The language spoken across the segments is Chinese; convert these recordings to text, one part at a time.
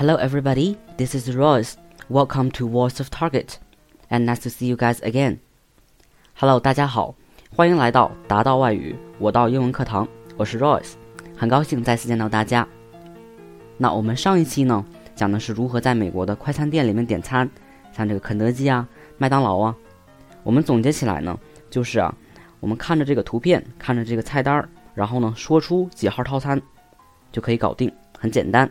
Hello, everybody. This is Royce. Welcome to Voice of Target, and nice to see you guys again. Hello，大家好，欢迎来到达到外语我到英文课堂，我是 Royce，很高兴再次见到大家。那我们上一期呢，讲的是如何在美国的快餐店里面点餐，像这个肯德基啊、麦当劳啊。我们总结起来呢，就是啊，我们看着这个图片，看着这个菜单，然后呢，说出几号套餐，就可以搞定，很简单。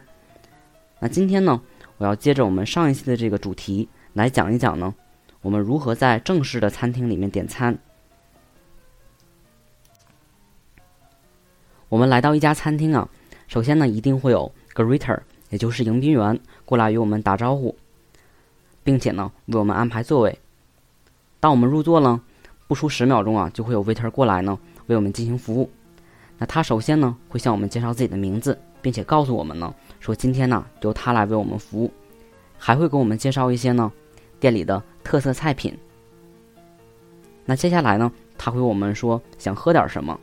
那今天呢，我要接着我们上一期的这个主题来讲一讲呢，我们如何在正式的餐厅里面点餐。我们来到一家餐厅啊，首先呢，一定会有 greeter，也就是迎宾员过来与我们打招呼，并且呢，为我们安排座位。当我们入座呢，不出十秒钟啊，就会有 waiter 过来呢，为我们进行服务。那他首先呢，会向我们介绍自己的名字，并且告诉我们呢。说今天呢，由他来为我们服务，还会给我们介绍一些呢店里的特色菜品。那接下来呢，他会我们说想喝点什么。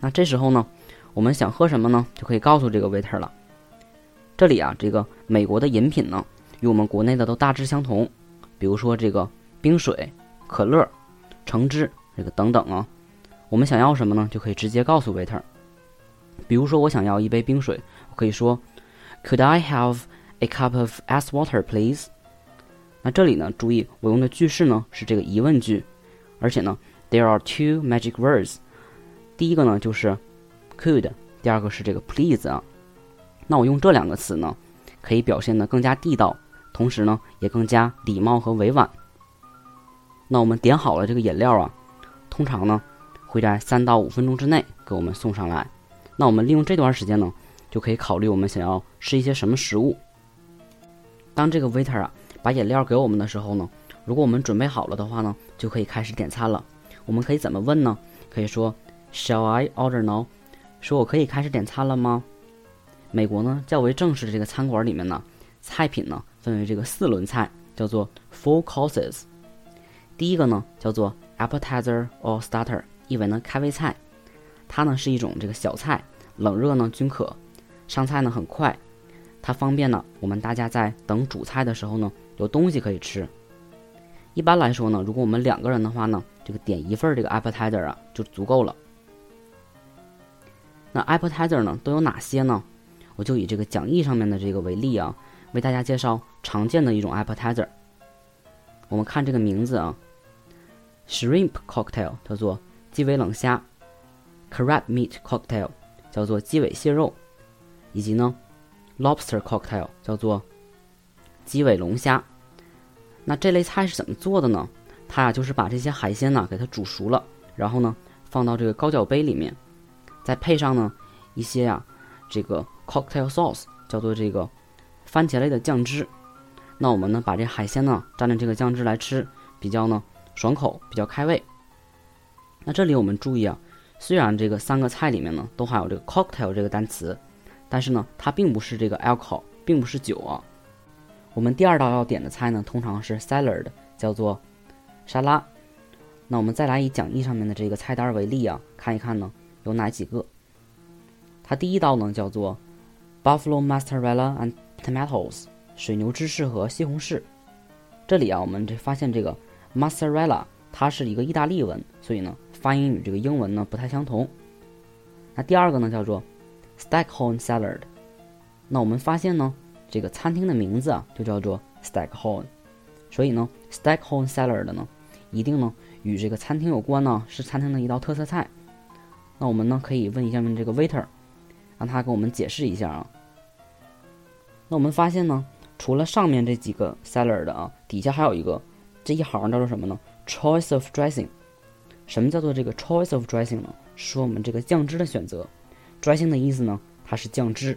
那这时候呢，我们想喝什么呢，就可以告诉这个 waiter 了。这里啊，这个美国的饮品呢，与我们国内的都大致相同，比如说这个冰水、可乐、橙汁这个等等啊。我们想要什么呢，就可以直接告诉 waiter。比如说我想要一杯冰水。我可以说，Could I have a cup of ice water, please？那这里呢，注意我用的句式呢是这个疑问句，而且呢，there are two magic words。第一个呢就是 could，第二个是这个 please 啊。那我用这两个词呢，可以表现的更加地道，同时呢也更加礼貌和委婉。那我们点好了这个饮料啊，通常呢会在三到五分钟之内给我们送上来。那我们利用这段时间呢。就可以考虑我们想要吃一些什么食物。当这个 waiter 啊把饮料给我们的时候呢，如果我们准备好了的话呢，就可以开始点餐了。我们可以怎么问呢？可以说 Shall I order now？说我可以开始点餐了吗？美国呢较为正式的这个餐馆里面呢，菜品呢分为这个四轮菜，叫做 Four Courses。第一个呢叫做 Appetizer or Starter，意为呢开胃菜，它呢是一种这个小菜，冷热呢均可。上菜呢很快，它方便呢我们大家在等主菜的时候呢有东西可以吃。一般来说呢，如果我们两个人的话呢，这个点一份这个 appetizer 啊就足够了。那 appetizer 呢都有哪些呢？我就以这个讲义上面的这个为例啊，为大家介绍常见的一种 appetizer。我们看这个名字啊，shrimp cocktail 叫做鸡尾冷虾，crab meat cocktail 叫做鸡尾蟹肉。以及呢，lobster cocktail 叫做鸡尾龙虾。那这类菜是怎么做的呢？它呀就是把这些海鲜呢给它煮熟了，然后呢放到这个高脚杯里面，再配上呢一些呀这个 cocktail sauce 叫做这个番茄类的酱汁。那我们呢把这海鲜呢蘸着这个酱汁来吃，比较呢爽口，比较开胃。那这里我们注意啊，虽然这个三个菜里面呢都含有这个 cocktail 这个单词。但是呢，它并不是这个 alcohol，并不是酒啊。我们第二道要点的菜呢，通常是 salad，叫做沙拉。那我们再来以讲义上面的这个菜单为例啊，看一看呢有哪几个。它第一道呢叫做 buffalo mozzarella and tomatoes，水牛芝士和西红柿。这里啊，我们这发现这个 mozzarella 它是一个意大利文，所以呢发音与这个英文呢不太相同。那第二个呢叫做。Stackhorn salad，那我们发现呢，这个餐厅的名字啊就叫做 Stackhorn，所以呢，Stackhorn salad 呢，一定呢与这个餐厅有关呢，是餐厅的一道特色菜。那我们呢可以问一下这个 waiter，让他给我们解释一下啊。那我们发现呢，除了上面这几个 salad 啊，底下还有一个这一行叫做什么呢？Choice of dressing。什么叫做这个 choice of dressing 呢？说我们这个酱汁的选择。dressing 的意思呢，它是酱汁。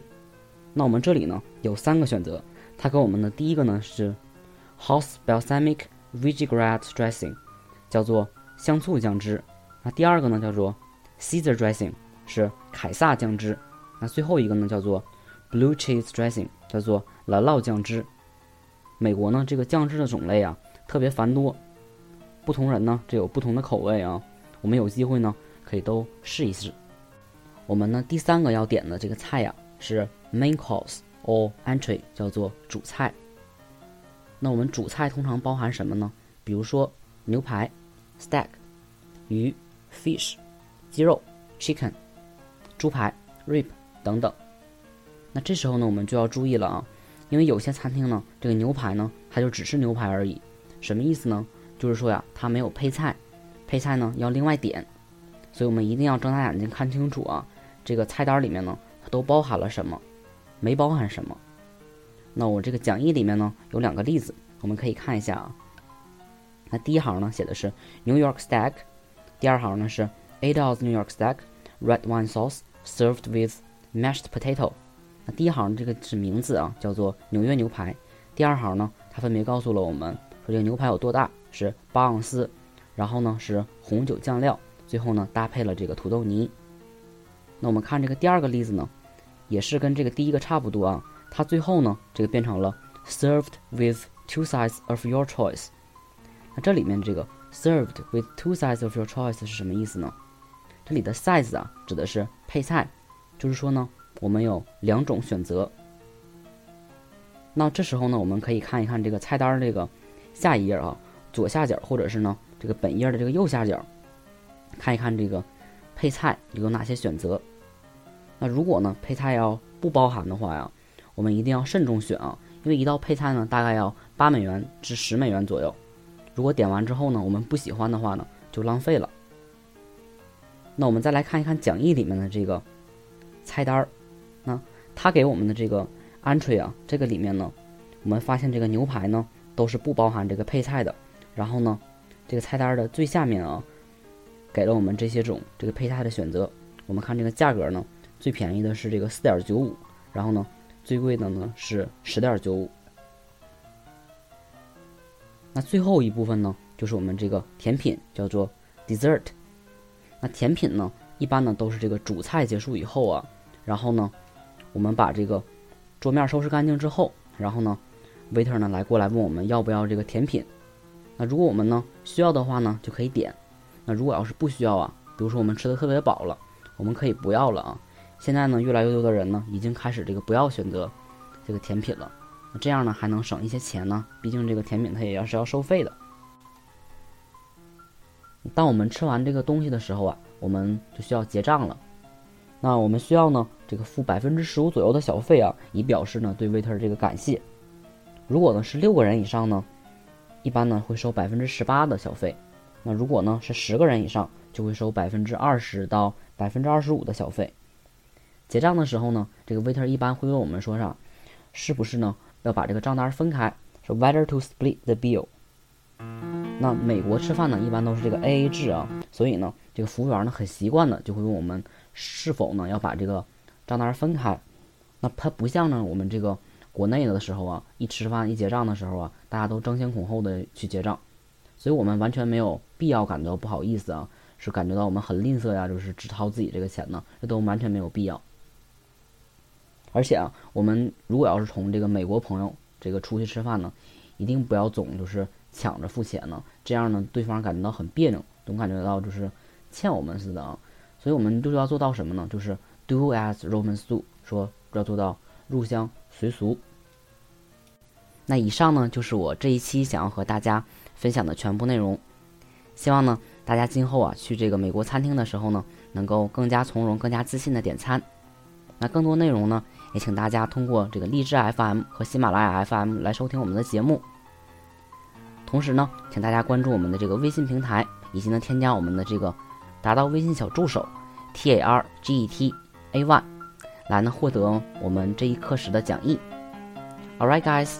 那我们这里呢有三个选择，它给我们的第一个呢是 house balsamic vinaigrette dressing，叫做香醋酱汁。那第二个呢叫做 Caesar dressing，是凯撒酱汁。那最后一个呢叫做 blue cheese dressing，叫做蓝酪酱汁。美国呢这个酱汁的种类啊特别繁多，不同人呢这有不同的口味啊。我们有机会呢可以都试一试。我们呢第三个要点的这个菜呀是 main course，or entree 叫做主菜。那我们主菜通常包含什么呢？比如说牛排 （steak）、鱼 （fish）、鸡肉 （chicken）、猪排 （rib） 等等。那这时候呢，我们就要注意了啊，因为有些餐厅呢，这个牛排呢，它就只是牛排而已。什么意思呢？就是说呀，它没有配菜，配菜呢要另外点。所以我们一定要睁大眼睛看清楚啊，这个菜单里面呢，它都包含了什么，没包含什么。那我这个讲义里面呢有两个例子，我们可以看一下啊。那第一行呢写的是 New York Steak，第二行呢是 Eight ounce New York Steak, red wine sauce served with mashed potato。那第一行这个是名字啊，叫做纽约牛排。第二行呢，它分别告诉了我们说这个牛排有多大，是八盎司，然后呢是红酒酱料，最后呢搭配了这个土豆泥。那我们看这个第二个例子呢，也是跟这个第一个差不多啊。它最后呢，这个变成了 served with two sides of your choice。那这里面这个 served with two sides of your choice 是什么意思呢？这里的 size 啊，指的是配菜，就是说呢，我们有两种选择。那这时候呢，我们可以看一看这个菜单这个下一页啊，左下角或者是呢这个本页的这个右下角，看一看这个配菜有哪些选择。那如果呢配菜要不包含的话呀？我们一定要慎重选啊，因为一道配菜呢，大概要八美元至十美元左右。如果点完之后呢，我们不喜欢的话呢，就浪费了。那我们再来看一看讲义里面的这个菜单儿，那他给我们的这个 entry 啊，这个里面呢，我们发现这个牛排呢都是不包含这个配菜的。然后呢，这个菜单的最下面啊，给了我们这些种这个配菜的选择。我们看这个价格呢，最便宜的是这个四点九五，然后呢。最贵的呢是十点九五，那最后一部分呢就是我们这个甜品，叫做 dessert。那甜品呢一般呢都是这个主菜结束以后啊，然后呢我们把这个桌面收拾干净之后，然后呢 waiter 呢来过来问我们要不要这个甜品。那如果我们呢需要的话呢就可以点，那如果要是不需要啊，比如说我们吃的特别饱了，我们可以不要了啊。现在呢，越来越多的人呢，已经开始这个不要选择这个甜品了。那这样呢，还能省一些钱呢。毕竟这个甜品它也要是要收费的。当我们吃完这个东西的时候啊，我们就需要结账了。那我们需要呢，这个付百分之十五左右的小费啊，以表示呢对 waiter 这个感谢。如果呢是六个人以上呢，一般呢会收百分之十八的小费。那如果呢是十个人以上，就会收百分之二十到百分之二十五的小费。结账的时候呢，这个 waiter 一般会问我们说啥，是不是呢要把这个账单分开，说 whether to split the bill。那美国吃饭呢一般都是这个 A A 制啊，所以呢这个服务员呢很习惯的就会问我们是否呢要把这个账单分开。那它不像呢我们这个国内的时候啊，一吃饭一结账的时候啊，大家都争先恐后的去结账，所以我们完全没有必要感到不好意思啊，是感觉到我们很吝啬呀，就是只掏自己这个钱呢，这都完全没有必要。而且啊，我们如果要是从这个美国朋友这个出去吃饭呢，一定不要总就是抢着付钱呢，这样呢，对方感觉到很别扭，总感觉到就是欠我们似的啊。所以我们就是要做到什么呢？就是 do as Romans do，说要做到入乡随俗。那以上呢，就是我这一期想要和大家分享的全部内容。希望呢，大家今后啊去这个美国餐厅的时候呢，能够更加从容、更加自信的点餐。那更多内容呢？也请大家通过这个荔枝 FM 和喜马拉雅 FM 来收听我们的节目。同时呢，请大家关注我们的这个微信平台，以及呢添加我们的这个达到微信小助手 T A R G E T A One，来呢获得我们这一课时的讲义。Alright, guys,